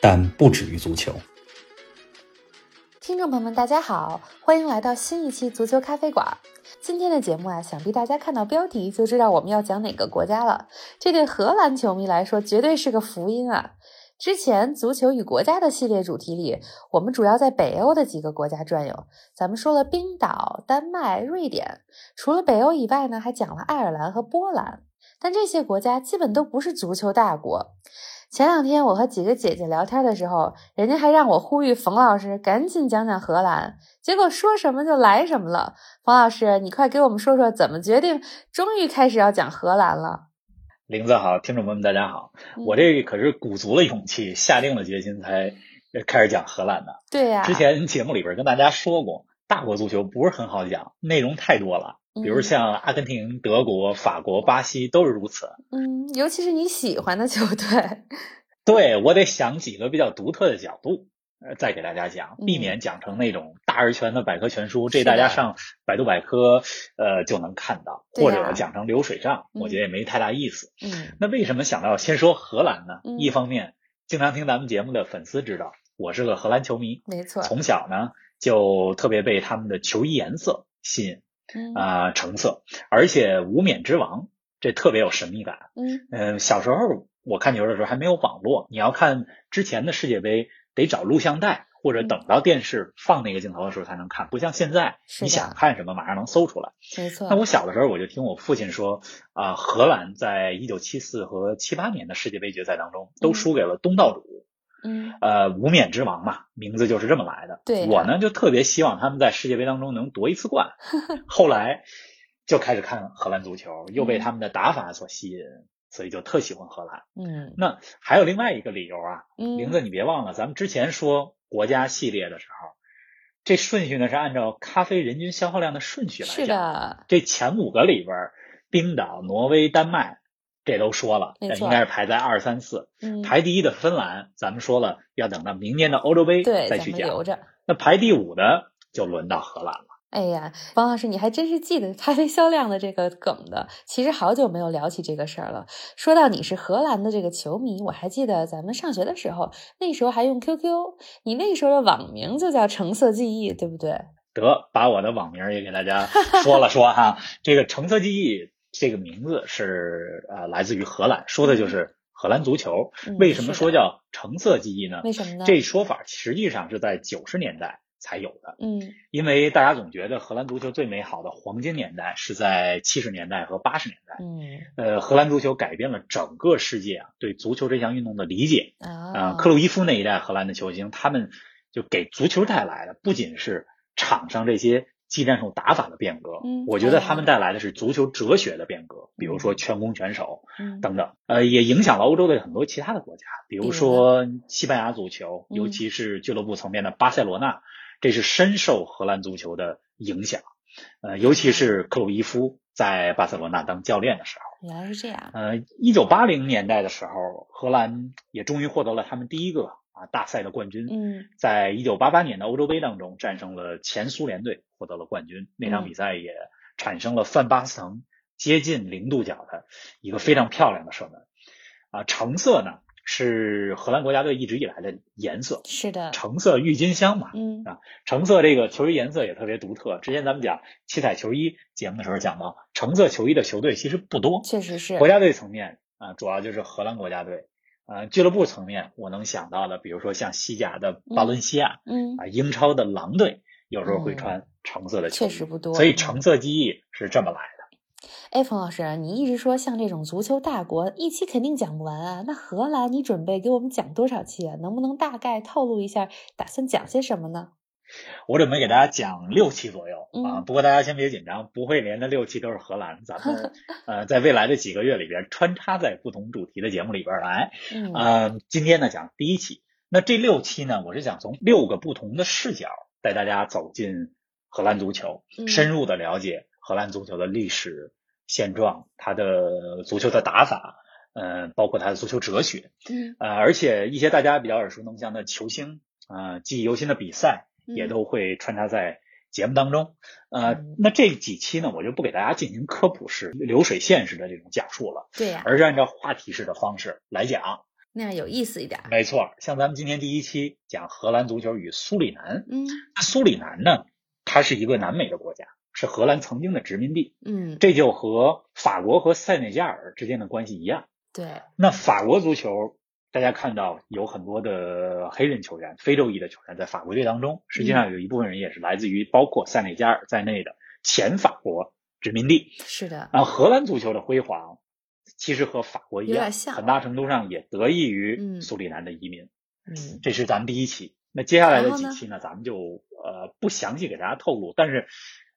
但不止于足球。听众朋友们，大家好，欢迎来到新一期足球咖啡馆。今天的节目啊，想必大家看到标题就知道我们要讲哪个国家了。这对荷兰球迷来说，绝对是个福音啊！之前足球与国家的系列主题里，我们主要在北欧的几个国家转悠。咱们说了冰岛、丹麦、瑞典，除了北欧以外呢，还讲了爱尔兰和波兰。但这些国家基本都不是足球大国。前两天我和几个姐姐聊天的时候，人家还让我呼吁冯老师赶紧讲讲荷兰，结果说什么就来什么了。冯老师，你快给我们说说怎么决定，终于开始要讲荷兰了。林子好，听众朋友们大家好，我这可是鼓足了勇气，下定了决心才开始讲荷兰的。对呀，之前节目里边跟大家说过，大国足球不是很好讲，内容太多了，比如像阿根廷、德国、法国、巴西都是如此。嗯，尤其是你喜欢的球队。对我得想几个比较独特的角度。呃，再给大家讲，避免讲成那种大而全的百科全书，这大家上百度百科呃就能看到，或者讲成流水账，我觉得也没太大意思。嗯，那为什么想到先说荷兰呢？一方面，经常听咱们节目的粉丝知道，我是个荷兰球迷，没错，从小呢就特别被他们的球衣颜色吸引，啊，橙色，而且无冕之王，这特别有神秘感。嗯嗯，小时候我看球的时候还没有网络，你要看之前的世界杯。得找录像带，或者等到电视放那个镜头的时候才能看，不像现在，你想看什么马上能搜出来。没错。那我小的时候我就听我父亲说，啊，荷兰在一九七四和七八年的世界杯决赛当中都输给了东道主，嗯，呃，无冕之王嘛，名字就是这么来的。对，我呢就特别希望他们在世界杯当中能夺一次冠。后来就开始看荷兰足球，又被他们的打法所吸引。所以就特喜欢荷兰，嗯，那还有另外一个理由啊，名字你别忘了，咱们之前说国家系列的时候，这顺序呢是按照咖啡人均消耗量的顺序来讲，是的，这前五个里边，冰岛、挪威、丹麦这都说了，应该是排在二三四，排第一的芬兰，咱们说了要等到明年的欧洲杯再去讲，那排第五的就轮到荷兰了。哎呀，王老师，你还真是记得咖啡销量的这个梗的。其实好久没有聊起这个事儿了。说到你是荷兰的这个球迷，我还记得咱们上学的时候，那时候还用 QQ，你那时候的网名就叫橙色记忆，对不对？得把我的网名也给大家说了说哈。这个橙色记忆这个名字是呃来自于荷兰，说的就是荷兰足球。为什么说叫橙色记忆呢？为什么呢？这说法实际上是在九十年代。才有的，嗯，因为大家总觉得荷兰足球最美好的黄金年代是在七十年代和八十年代，嗯，呃，荷兰足球改变了整个世界啊对足球这项运动的理解啊，克鲁伊夫那一代荷兰的球星，他们就给足球带来的不仅是场上这些技战术打法的变革，嗯，我觉得他们带来的是足球哲学的变革，比如说全攻全守，等等，呃，也影响了欧洲的很多其他的国家，比如说西班牙足球，尤其是俱乐部层面的巴塞罗那。这是深受荷兰足球的影响，呃，尤其是克鲁伊夫在巴塞罗那当教练的时候。原来是这样。呃，一九八零年代的时候，荷兰也终于获得了他们第一个啊大赛的冠军。嗯，在一九八八年的欧洲杯当中，战胜了前苏联队，获得了冠军。那场比赛也产生了范巴斯滕接近零度角的一个非常漂亮的射门。啊，橙色呢？是荷兰国家队一直以来的颜色，是的，橙色郁金香嘛，嗯啊，橙色这个球衣颜色也特别独特。之前咱们讲七彩球衣节目的时候讲到，橙色球衣的球队其实不多，确实是。国家队层面啊，主要就是荷兰国家队，啊，俱乐部层面我能想到的，比如说像西甲的巴伦西亚，嗯啊，英超的狼队有时候会穿橙色的球衣，确实不多。所以橙色记忆是这么来的。哎，冯老师，你一直说像这种足球大国，一期肯定讲不完啊。那荷兰，你准备给我们讲多少期啊？能不能大概透露一下，打算讲些什么呢？我准备给大家讲六期左右啊，不过大家先别紧张，不会连着六期都是荷兰，咱们 呃在未来的几个月里边穿插在不同主题的节目里边来。嗯，今天呢讲第一期，那这六期呢，我是想从六个不同的视角带大家走进荷兰足球，深入的了解荷兰足球的历史现状，它的足球的打法，嗯，包括它的足球哲学，嗯，呃，而且一些大家比较耳熟能详的球星，啊，记忆犹新的比赛，也都会穿插在节目当中。呃，那这几期呢，我就不给大家进行科普式、流水线式的这种讲述了，对呀，而是按照话题式的方式来讲。那样有意思一点。没错，像咱们今天第一期讲荷兰足球与苏里南。嗯，那苏里南呢，它是一个南美的国家，是荷兰曾经的殖民地。嗯，这就和法国和塞内加尔之间的关系一样。对。那法国足球，大家看到有很多的黑人球员、非洲裔的球员在法国队当中，实际上有一部分人也是来自于包括塞内加尔在内的前法国殖民地。是的。啊，荷兰足球的辉煌。其实和法国一样，像很大程度上也得益于苏里南的移民。嗯，这是咱们第一期。那接下来的几期呢，咱们就呃不详细给大家透露，但是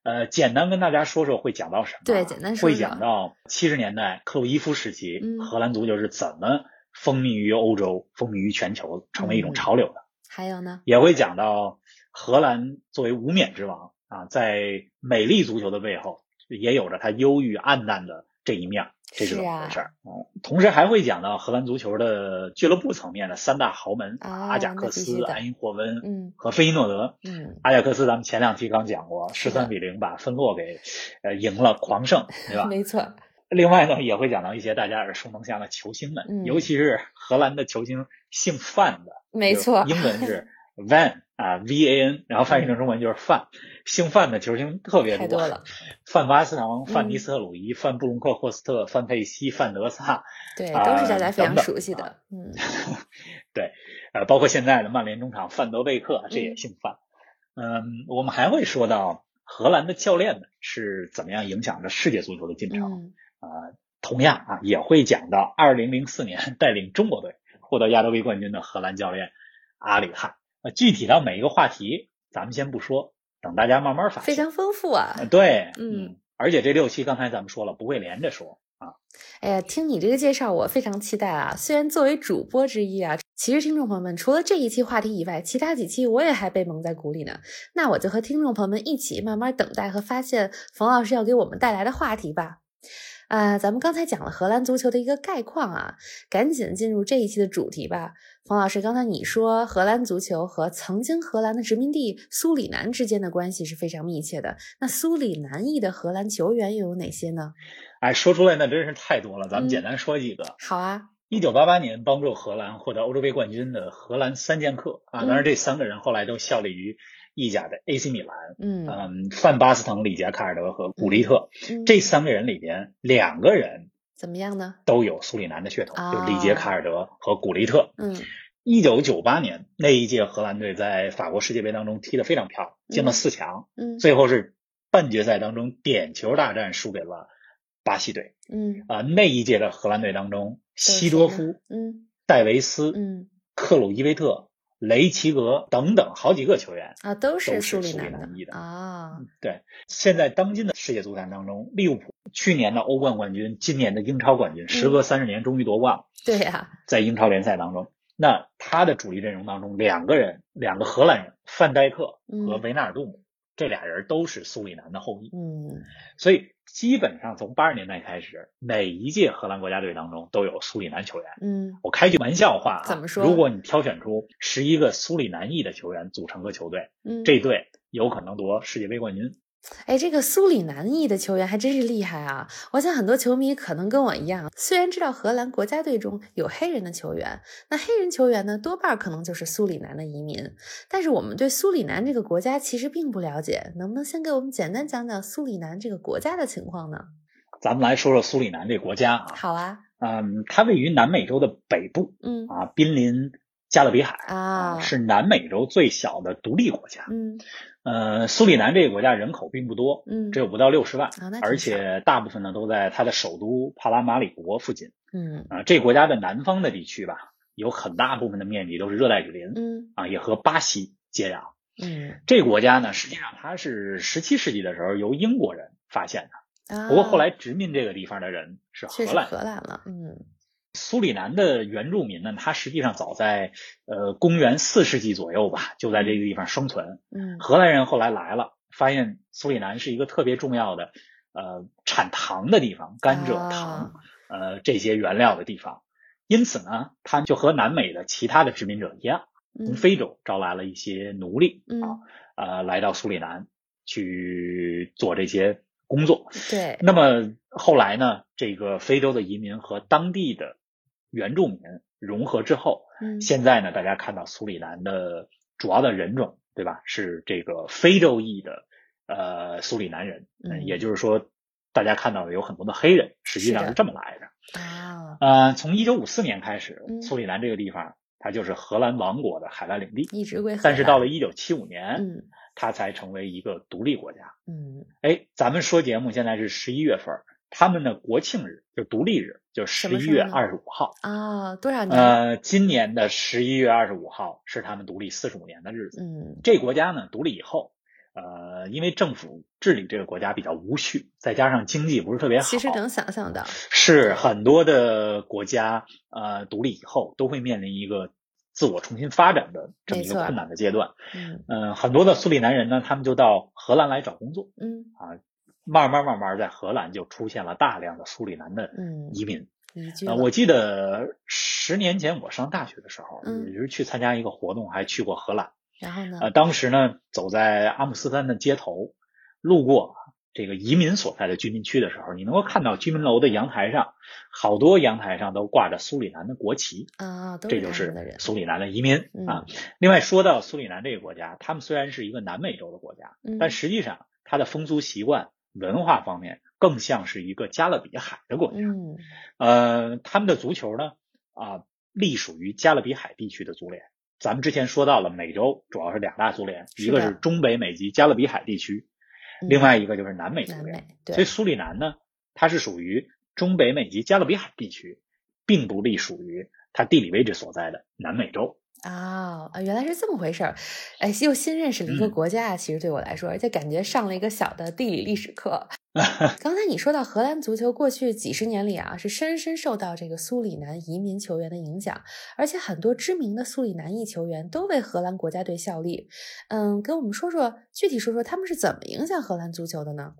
呃简单跟大家说说会讲到什么。对，简单说会讲到七十年代克鲁伊夫时期，荷兰足球是怎么风靡于欧洲、风靡于全球，成为一种潮流的。还有呢，也会讲到荷兰作为无冕之王啊，在美丽足球的背后，也有着它忧郁暗淡的这一面。这是怎么回事？嗯，同时还会讲到荷兰足球的俱乐部层面的三大豪门：阿贾克斯、埃因霍温，嗯，和费伊诺德。嗯，阿贾克斯咱们前两期刚讲过，十三比零把芬洛给呃赢了，狂胜，对吧？没错。另外呢，也会讲到一些大家耳熟能详的球星们，尤其是荷兰的球星姓范的，没错，英文是 Van 啊，V A N，然后翻译成中文就是范。姓范的球星特别多了，范巴斯滕、范尼斯特鲁伊、范布隆克霍斯特、范佩西、范德萨，对，都是大家非常熟悉的。嗯，对，呃，包括现在的曼联中场范德贝克，这也姓范。嗯，我们还会说到荷兰的教练们是怎么样影响着世界足球的进程。呃，同样啊，也会讲到二零零四年带领中国队获得亚洲杯冠军的荷兰教练阿里汉。呃，具体到每一个话题，咱们先不说。等大家慢慢发现，非常丰富啊！对，嗯，而且这六期刚才咱们说了，不会连着说啊。哎呀，听你这个介绍，我非常期待啊！虽然作为主播之一啊，其实听众朋友们除了这一期话题以外，其他几期我也还被蒙在鼓里呢。那我就和听众朋友们一起慢慢等待和发现冯老师要给我们带来的话题吧。啊，咱们刚才讲了荷兰足球的一个概况啊，赶紧进入这一期的主题吧。冯老师，刚才你说荷兰足球和曾经荷兰的殖民地苏里南之间的关系是非常密切的。那苏里南裔的荷兰球员又有哪些呢？哎，说出来那真是太多了，咱们简单说几个。好啊。一九八八年帮助荷兰获得欧洲杯冠军的荷兰三剑客啊，当然这三个人后来都效力于。意甲的 AC 米兰，嗯嗯，范巴斯滕、里杰卡尔德和古利特这三个人里边，两个人怎么样呢？都有苏里南的血统，就里杰卡尔德和古利特。嗯，一九九八年那一届荷兰队在法国世界杯当中踢得非常漂亮，进了四强。嗯，最后是半决赛当中点球大战输给了巴西队。嗯啊，那一届的荷兰队当中，西多夫、嗯，戴维斯、嗯，克鲁伊维特。雷奇格等等好几个球员啊，都是苏里南裔的啊。对，现在当今的世界足坛当中，利物浦去年的欧冠冠军，今年的英超冠军，时隔三十年终于夺冠了。对呀，在英超联赛当中，那他的主力阵容当中，两个人，两个荷兰人，范戴克和维纳尔杜姆，这俩人都是苏里南的后裔。嗯，所以。基本上从八十年代开始，每一届荷兰国家队当中都有苏里南球员。嗯，我开句玩笑话啊，怎么说？如果你挑选出十一个苏里南裔的球员组成个球队，嗯，这队有可能夺世界杯冠军。哎，这个苏里南裔的球员还真是厉害啊！我想很多球迷可能跟我一样，虽然知道荷兰国家队中有黑人的球员，那黑人球员呢，多半可能就是苏里南的移民，但是我们对苏里南这个国家其实并不了解，能不能先给我们简单讲讲苏里南这个国家的情况呢？咱们来说说苏里南这个国家啊。好啊。嗯，它位于南美洲的北部，嗯啊，濒临加勒比海啊，是南美洲最小的独立国家。嗯。呃，苏里南这个国家人口并不多，嗯，只有不到六十万，啊，而且大部分呢都在它的首都帕拉马里国附近，嗯，啊，这国家的南方的地区吧，有很大部分的面积都是热带雨林，嗯，啊，也和巴西接壤，嗯，这个国家呢，实际上它是十七世纪的时候由英国人发现的，啊，不过后来殖民这个地方的人是荷兰，荷兰了，嗯，苏里南的原住民呢，他实际上早在呃公元四世纪左右吧，就在这个地方生存。嗯，荷兰人后来来了，发现苏里南是一个特别重要的呃产糖的地方，甘蔗、糖呃这些原料的地方。因此呢，他就和南美的其他的殖民者一样，从非洲招来了一些奴隶啊，呃，来到苏里南去做这些工作。对。那么后来呢，这个非洲的移民和当地的原住民融合之后，嗯，现在呢，大家看到苏里南的主要的人种，对吧？是这个非洲裔的呃苏里南人，嗯，也就是说，大家看到的有很多的黑人，实际上是这么来的。啊，呃，从一九五四年开始，嗯苏里南这个地方它就是荷兰王国的海外领地，一直归。但是到了一九七五年，嗯，它才成为一个独立国家。嗯，哎，咱们说节目现在是十一月份，他们的国庆日就独立日，就十一月二十五号啊，多少年？呃，今年的十一月二十五号是他们独立四十五年的日子。嗯，这国家呢独立以后。呃，因为政府治理这个国家比较无序，再加上经济不是特别好，其实能想象到，是很多的国家呃独立以后都会面临一个自我重新发展的这么一个困难的阶段。嗯嗯，很多的苏里南人呢，他们就到荷兰来找工作。嗯啊，慢慢慢慢在荷兰就出现了大量的苏里南的移民。我记得十年前我上大学的时候，嗯也是去参加一个活动，还去过荷兰。然后呢？呃，当时呢，走在阿姆斯特丹的街头，路过这个移民所在的居民区的时候，你能够看到居民楼的阳台上，好多阳台上都挂着苏里南的国旗啊，这就是苏里南的移民、嗯、啊。另外，说到苏里南这个国家，他们虽然是一个南美洲的国家，嗯、但实际上它的风俗习惯、文化方面更像是一个加勒比海的国家。嗯，呃，他们的足球呢，啊，隶属于加勒比海地区的足联。咱们之前说到了，美洲主要是两大足联，一个是中北美及加勒比海地区，嗯、另外一个就是南美足联。所以苏里南呢，它是属于中北美及加勒比海地区，并不隶属于它地理位置所在的南美洲。啊、哦、啊，原来是这么回事儿！哎，又新认识了一个国家啊，嗯、其实对我来说，而且感觉上了一个小的地理历史课。刚才你说到荷兰足球过去几十年里啊，是深深受到这个苏里南移民球员的影响，而且很多知名的苏里南裔球员都为荷兰国家队效力。嗯，跟我们说说具体说说他们是怎么影响荷兰足球的呢？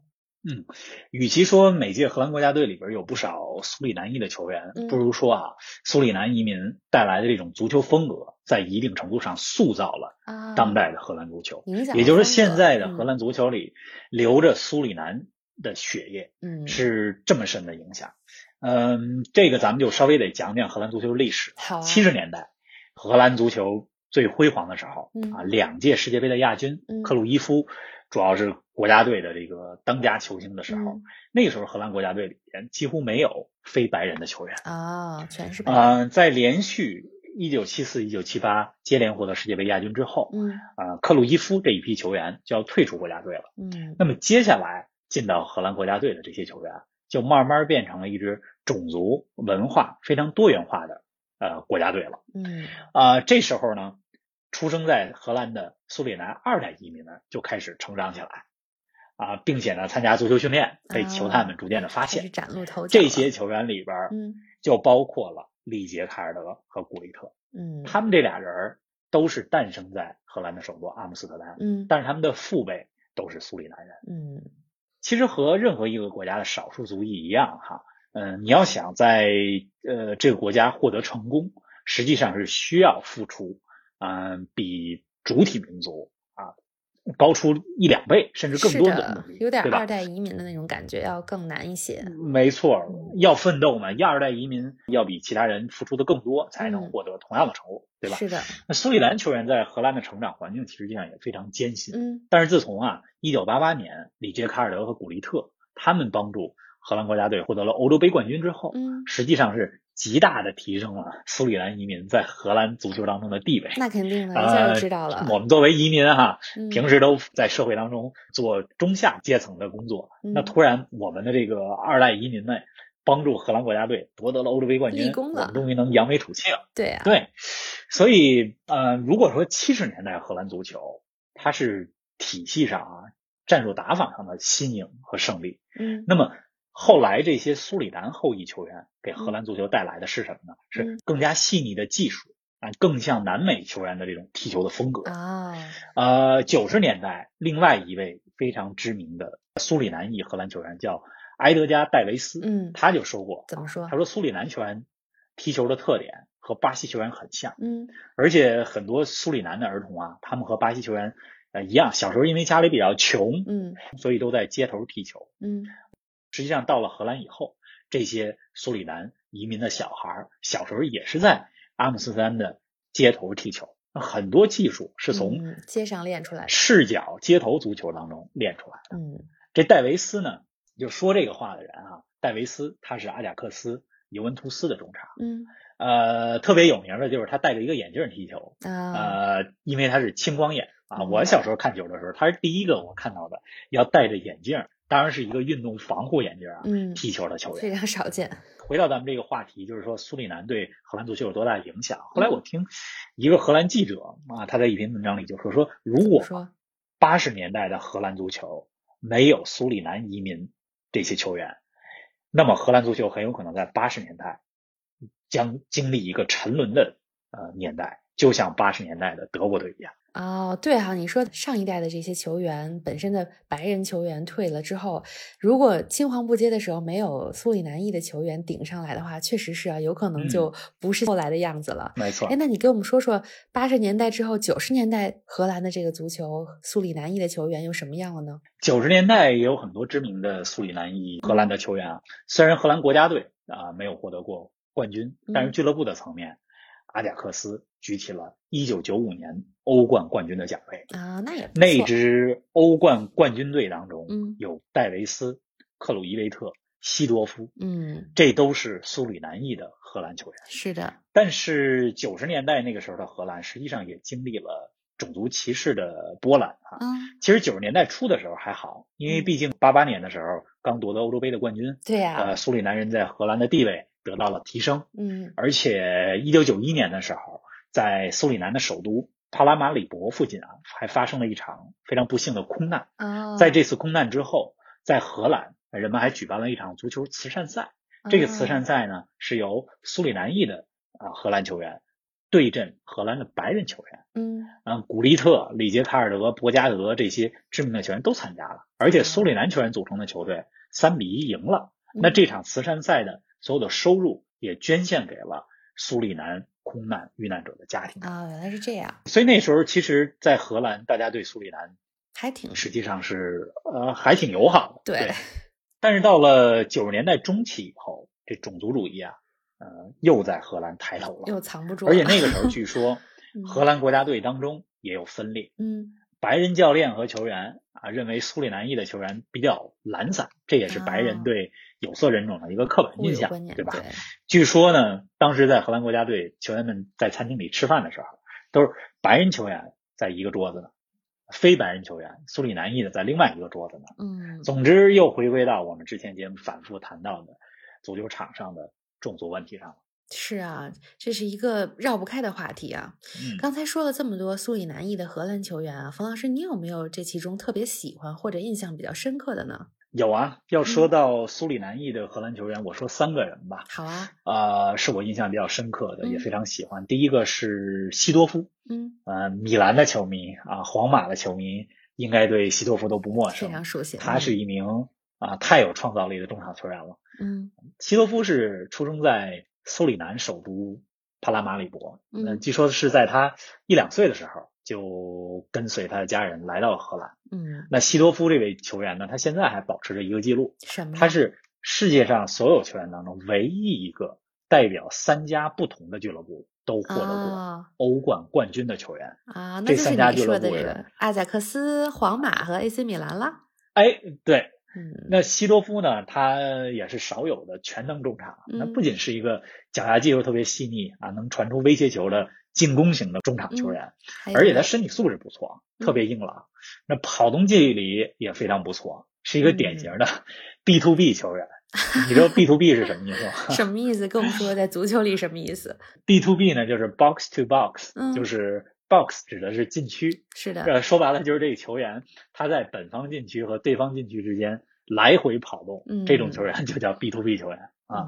嗯，与其说每届荷兰国家队里边有不少苏里南裔的球员，嗯、不如说啊，苏里南移民带来的这种足球风格，在一定程度上塑造了当代的荷兰足球。啊、也就是现在的荷兰足球里流着苏里南的血液，嗯，是这么深的影响。嗯，这个咱们就稍微得讲讲荷兰足球历史。好、啊，七十年代荷兰足球最辉煌的时候、嗯、啊，两届世界杯的亚军、嗯、克鲁伊夫。主要是国家队的这个当家球星的时候，嗯、那个时候荷兰国家队里边几乎没有非白人的球员啊，全是白人。嗯、呃，在连续一九七四、一九七八接连获得世界杯亚军之后，嗯，啊、呃，克鲁伊夫这一批球员就要退出国家队了。嗯，那么接下来进到荷兰国家队的这些球员，就慢慢变成了一支种族文化非常多元化的呃国家队了。嗯，啊、呃，这时候呢。出生在荷兰的苏里南二代移民呢，就开始成长起来，啊，并且呢，参加足球训练，被球探们逐渐的发现。啊、崭露头角。这些球员里边，嗯，就包括了里杰卡尔德和古利特。嗯，他们这俩人都是诞生在荷兰的首都阿姆斯特丹。嗯，但是他们的父辈都是苏里南人。嗯，其实和任何一个国家的少数族裔一样，哈，嗯，你要想在呃这个国家获得成功，实际上是需要付出。嗯，比主体民族啊高出一两倍，甚至更多的有点二代移民的那种感觉，要更难一些。没错，要奋斗嘛，要二代移民要比其他人付出的更多，才能获得同样的成果，对吧？是的。那苏里南球员在荷兰的成长环境实际上也非常艰辛。嗯。但是自从啊，一九八八年里杰卡尔德和古利特他们帮助荷兰国家队获得了欧洲杯冠军之后，嗯，实际上是。极大的提升了苏里南移民在荷兰足球当中的地位。那肯定的，一下就知道了。呃、我们作为移民哈，嗯、平时都在社会当中做中下阶层的工作。嗯、那突然我们的这个二代移民呢帮助荷兰国家队夺得了欧洲杯冠军，我们终于能扬眉吐气了。对啊，对。所以呃，如果说七十年代荷兰足球它是体系上啊、战术打法上的新颖和胜利，嗯，那么后来这些苏里南后裔球员给荷兰足球带来的是什么呢？是更加细腻的技术啊，更像南美球员的这种踢球的风格啊。呃，九十年代，另外一位非常知名的苏里南裔荷兰球员叫埃德加·戴维斯，嗯，他就说过，怎么说？他说苏里南球员踢球的特点和巴西球员很像，嗯，而且很多苏里南的儿童啊，他们和巴西球员呃一样，小时候因为家里比较穷，嗯，所以都在街头踢球，嗯。实际上，到了荷兰以后，这些苏里南移民的小孩小时候也是在阿姆斯特丹的街头踢球。很多技术是从街上练出来的，视角街头足球当中练出来的。嗯，这戴维斯呢，就说这个话的人啊，戴维斯他是阿贾克斯尤文图斯的中场。嗯，呃，特别有名的就是他戴着一个眼镜踢球。啊，呃，因为他是青光眼啊。我小时候看球的时候，他是第一个我看到的要戴着眼镜。当然是一个运动防护眼镜啊，嗯，踢球的球员非常少见。回到咱们这个话题，就是说苏里南对荷兰足球有多大影响？后来我听一个荷兰记者啊，他在一篇文章里就说说，如果八十年代的荷兰足球没有苏里南移民这些球员，那么荷兰足球很有可能在八十年代将经历一个沉沦的呃年代，就像八十年代的德国队一样。哦，对哈，你说上一代的这些球员本身的白人球员退了之后，如果青黄不接的时候没有苏里南裔的球员顶上来的话，确实是啊，有可能就不是后来的样子了。没错。哎，那你给我们说说八十年代之后，九十年代荷兰的这个足球，苏里南裔的球员又什么样了呢？九十年代也有很多知名的苏里南裔荷兰的球员啊，虽然荷兰国家队啊没有获得过冠军，但是俱乐部的层面。阿贾克斯举起了1995年欧冠冠军的奖杯啊，那也那支欧冠冠军队当中，嗯，有戴维斯、克鲁伊维特、西多夫，嗯，这都是苏里南裔的荷兰球员。是的，但是九十年代那个时候的荷兰，实际上也经历了种族歧视的波澜啊。嗯，其实九十年代初的时候还好，因为毕竟八八年的时候刚夺得欧洲杯的冠军，对呀，呃，苏里南人在荷兰的地位。得到了提升，嗯，而且一九九一年的时候，在苏里南的首都帕拉马里博附近啊，还发生了一场非常不幸的空难。啊，在这次空难之后，在荷兰，人们还举办了一场足球慈善赛。这个慈善赛呢，是由苏里南裔的啊荷兰球员对阵荷兰的白人球员。嗯，嗯，古利特、里杰卡尔德、博加德这些知名的球员都参加了，而且苏里南球员组成的球队三比一赢了。那这场慈善赛的。所有的收入也捐献给了苏里南空难遇难者的家庭啊，原来是这样。所以那时候，其实，在荷兰，大家对苏里南还挺，实际上是呃还挺友好的。对。但是到了九十年代中期以后，这种族主义啊，呃，又在荷兰抬头了，又藏不住。而且那个时候，据 说荷兰国家队当中也有分裂。嗯。白人教练和球员啊，认为苏里南裔的球员比较懒散，这也是白人对有色人种的一个刻板印象，对吧？据说呢，当时在荷兰国家队球员们在餐厅里吃饭的时候，都是白人球员在一个桌子呢，非白人球员苏里南裔的在另外一个桌子呢。嗯，总之又回归到我们之前节目反复谈到的足球场上的种族问题上了。是啊，这是一个绕不开的话题啊。刚才说了这么多苏里南裔的荷兰球员啊，冯老师，你有没有这其中特别喜欢或者印象比较深刻的呢？有啊，要说到苏里南裔的荷兰球员，我说三个人吧。好啊，呃，是我印象比较深刻的，也非常喜欢。第一个是西多夫，嗯，呃，米兰的球迷啊，皇马的球迷应该对西多夫都不陌生，非常熟悉。他是一名啊太有创造力的中场球员了。嗯，西多夫是出生在。苏里南首都帕拉马里博，嗯，据说是在他一两岁的时候就跟随他的家人来到了荷兰。嗯，那西多夫这位球员呢，他现在还保持着一个记录，什么？他是世界上所有球员当中唯一一个代表三家不同的俱乐部都获得过欧冠冠军的球员啊。这三家俱乐部是阿贾克斯、皇马和 AC 米兰了。哎，对。嗯，那西多夫呢？他也是少有的全能中场。那不仅是一个脚下技术特别细腻啊，能传出威胁球的进攻型的中场球员，而且他身体素质不错，特别硬朗。那跑动距离也非常不错，是一个典型的 B to B 球员。你知道 B to B 是什么意思吗？什么意思？跟我们说，在足球里什么意思？B to B 呢，就是 box to box，就是。Box 指的是禁区，是的。呃，说白了就是这个球员他在本方禁区和对方禁区之间来回跑动，这种球员就叫 B to B 球员啊。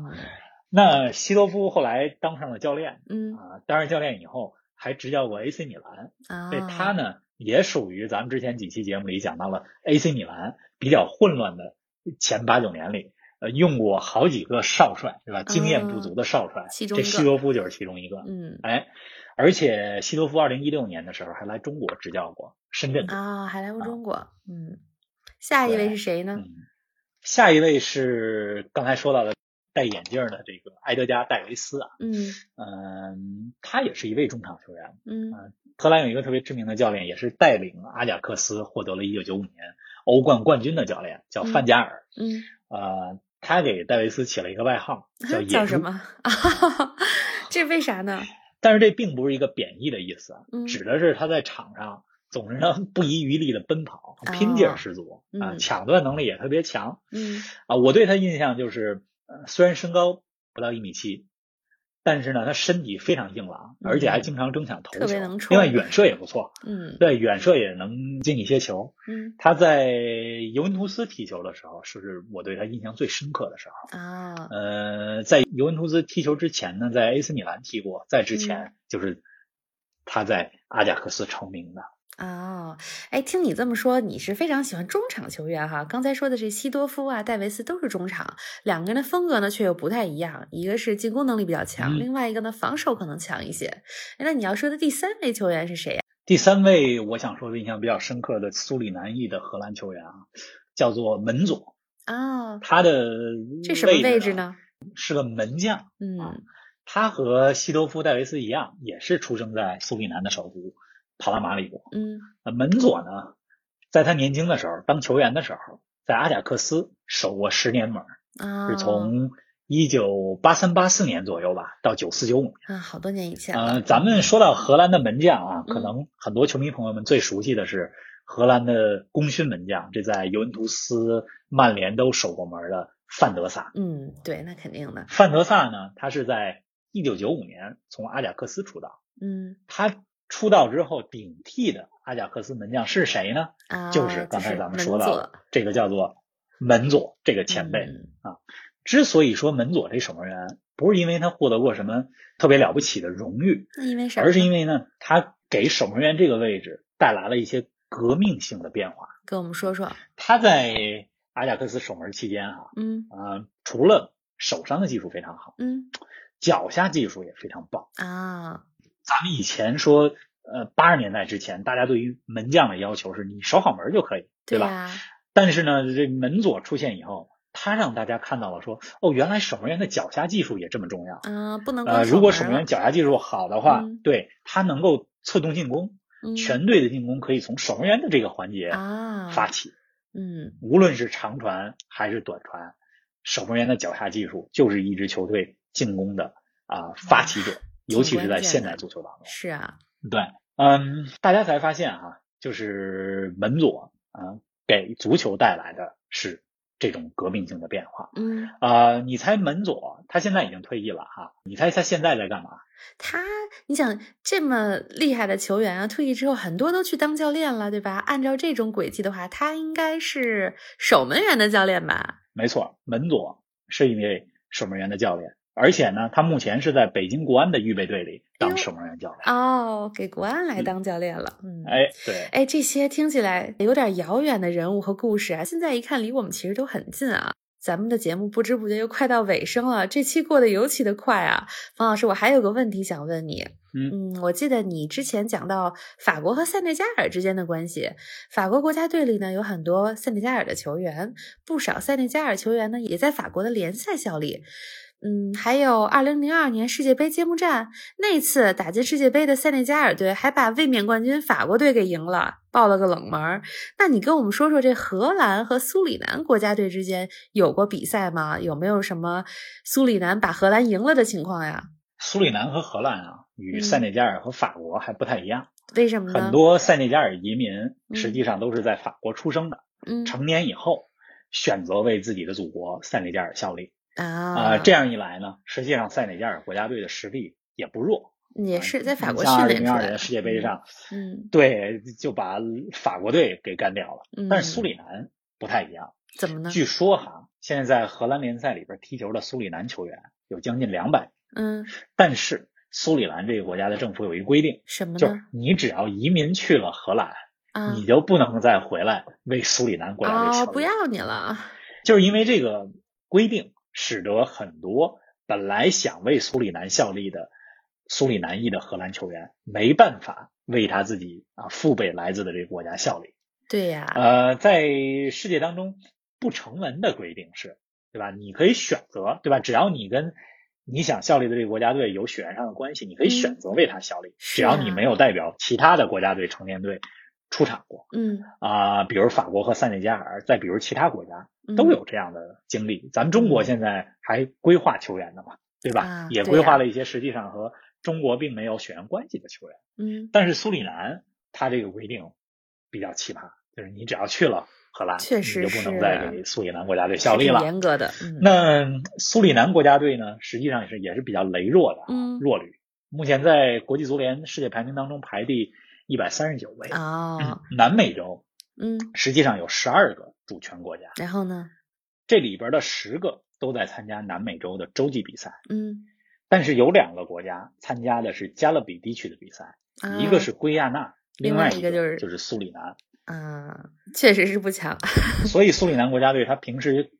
那西多夫后来当上了教练，嗯啊，当上教练以后还执教过 AC 米兰，所以他呢也属于咱们之前几期节目里讲到了 AC 米兰比较混乱的前八九年里，呃，用过好几个少帅，对吧？经验不足的少帅，这西多夫就是其中一个。嗯，哎，而且西多夫二零一六年的时候还来中国执教过深圳啊，还来过中国。嗯，下一位是谁呢？下一位是刚才说到的。戴眼镜的这个埃德加·戴维斯啊，嗯嗯，他也是一位中场球员，嗯，荷兰有一个特别知名的教练，也是带领阿贾克斯获得了一九九五年欧冠冠军的教练，叫范加尔，嗯，呃，他给戴维斯起了一个外号，叫叫什么？这为啥呢？但是这并不是一个贬义的意思，指的是他在场上总是能 不遗余力的奔跑，拼劲儿十足啊，抢断能力也特别强，嗯，啊，我对他印象就是。呃，虽然身高不到一米七，但是呢，他身体非常硬朗，而且还经常争抢头球，特别能另外远射也不错，嗯，对，远射也能进一些球。嗯，他在尤文图斯踢球的时候，是我对他印象最深刻的时候啊。呃，在尤文图斯踢球之前呢，在 AC 米兰踢过，在之前就是他在阿贾克斯成名的。哦，哎，听你这么说，你是非常喜欢中场球员哈。刚才说的这西多夫啊、戴维斯都是中场，两个人的风格呢却又不太一样，一个是进攻能力比较强，另外一个呢防守可能强一些。哎，那你要说的第三位球员是谁呀？第三位我想说的印象比较深刻的苏里南裔的荷兰球员啊，叫做门佐啊，他的这什么位置呢？是个门将。嗯，他和西多夫、戴维斯一样，也是出生在苏里南的首都。帕拉马里国，嗯，门佐呢，在他年轻的时候当球员的时候，在阿贾克斯守过十年门，是从一九八三八四年左右吧，到九四九五年，啊，好多年以前呃，咱们说到荷兰的门将啊，可能很多球迷朋友们最熟悉的是荷兰的功勋门将，这在尤文图斯、曼联都守过门的范德萨。嗯，对，那肯定的。范德萨呢，他是在一九九五年从阿贾克斯出道，嗯，他。出道之后顶替的阿贾克斯门将是谁呢？啊，就是刚才咱们说到的这个叫做门佐这个前辈啊。之所以说门佐这守门员，不是因为他获得过什么特别了不起的荣誉，那因为啥？而是因为呢，他给守门员这个位置带来了一些革命性的变化。跟我们说说，他在阿贾克斯守门期间啊，嗯啊，除了手上的技术非常好，嗯，脚下技术也非常棒啊。咱们以前说，呃，八十年代之前，大家对于门将的要求是你守好门就可以，对吧？但是呢，这门左出现以后，他让大家看到了说，哦，原来守门员的脚下技术也这么重要啊！不能呃，如果守门员脚下技术好的话，嗯、对他能够策动进攻，全队的进攻可以从守门员的这个环节啊发起。嗯，无论是长传还是短传，守门员的脚下技术就是一支球队进攻的啊发起者。尤其是在现代足球当中，是啊，对，嗯，大家才发现哈，就是门佐啊，给足球带来的是这种革命性的变化。嗯，啊，你猜门佐他现在已经退役了哈，你猜他现在在干嘛？他，你想这么厉害的球员啊，退役之后很多都去当教练了，对吧？按照这种轨迹的话，他应该是守门员的教练吧？没错，门佐是一位守门员的教练。而且呢，他目前是在北京国安的预备队里当守门员教练哦，给国安来当教练了。嗯，哎，对，哎，这些听起来有点遥远的人物和故事啊，现在一看离我们其实都很近啊。咱们的节目不知不觉又快到尾声了，这期过得尤其的快啊。方老师，我还有个问题想问你。嗯，我记得你之前讲到法国和塞内加尔之间的关系，法国国家队里呢有很多塞内加尔的球员，不少塞内加尔球员呢也在法国的联赛效力。嗯，还有二零零二年世界杯揭幕战那次打进世界杯的塞内加尔队，还把卫冕冠军法国队给赢了，爆了个冷门。那你跟我们说说，这荷兰和苏里南国家队之间有过比赛吗？有没有什么苏里南把荷兰赢了的情况呀？苏里南和荷兰啊，与塞内加尔和法国还不太一样。为什么呢？很多塞内加尔移民实际上都是在法国出生的，嗯，成年以后选择为自己的祖国塞内加尔效力。啊，这样一来呢，实际上塞内加尔国家队的实力也不弱，也是在法国训练出来。二零零二年世界杯上，嗯，对，就把法国队给干掉了。但是苏里南不太一样，怎么呢？据说哈，现在在荷兰联赛里边踢球的苏里南球员有将近两百。嗯，但是苏里南这个国家的政府有一个规定，什么呢？就是你只要移民去了荷兰，啊，你就不能再回来为苏里南国家队效哦，力。不要你了。就是因为这个规定，使得很多本来想为苏里南效力的苏里南裔的荷兰球员没办法为他自己啊父辈来自的这个国家效力。对呀，呃，在世界当中不成文的规定是，对吧？你可以选择，对吧？只要你跟你想效力的这个国家队有血缘上的关系，你可以选择为他效力，是只要你啊没有代表其他的国家队成年队出场过嗯，啊、比如法国和塞内加尔，再比如其他国家嗯都有这样的经历。咱们中国现在还规划球员呢嘛，对吧？啊也规划了一些实际上和中国并没有血缘关系的球员。嗯，但是苏里南他这个规定比较奇葩，就是你只要去了荷兰，确实你就不能是再给苏里南国家队效力了。严格的。嗯，那苏里南国家队呢，实际上也是也是比较羸弱的啊，嗯弱旅。目前在国际足联世界排名当中排第一百三十九位。哦，南美洲嗯，实际上有十二个主权国家，然后呢？这里边的十个都在参加南美洲的洲际比赛，嗯，但是有两个国家参加的是加勒比地区的比赛，啊一个是圭亚那，另外外一个就是就是苏里南。啊，确实是不强。所以苏里南国家队他平时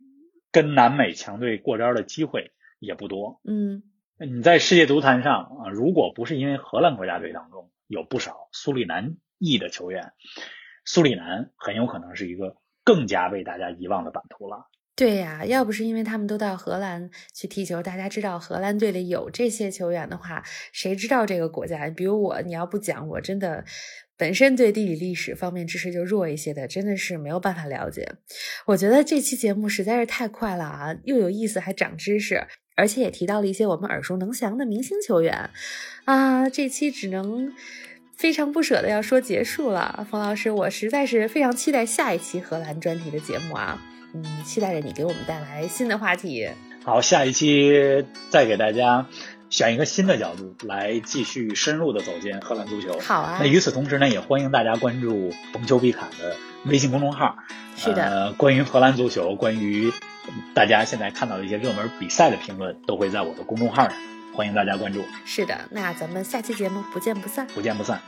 跟南美强队过招的机会也不多。嗯，你在世界足坛上啊，如果不是因为荷兰国家队当中有不少苏里南裔的球员，苏里南很有可能是一个更加被大家遗忘的版图了。对呀，要不是因为他们都到荷兰去踢球，大家知道荷兰队里有这些球员的话，谁知道这个国家？比如我，你要不讲，我真的本身对地理历史方面知识就弱一些的，真的是没有办法了解。我觉得这期节目实在是太快了啊，又有意思，还长知识，而且也提到了一些我们耳熟能详的明星球员啊。这期只能。非常不舍的要说结束了，冯老师，我实在是非常期待下一期荷兰专题的节目啊。嗯，期待着你给我们带来新的话题。好，下一期再给大家选一个新的角度来继续深入的走进荷兰足球。好啊那，与此同时呢，也欢迎大家关注“逢球必侃”的微信公众号。是的呃，关于荷兰足球，关于大家现在看到的一些热门比赛的评论，都会在我的公众号上，欢迎大家关注，是的，那咱们下期节目不见不散。不见不散。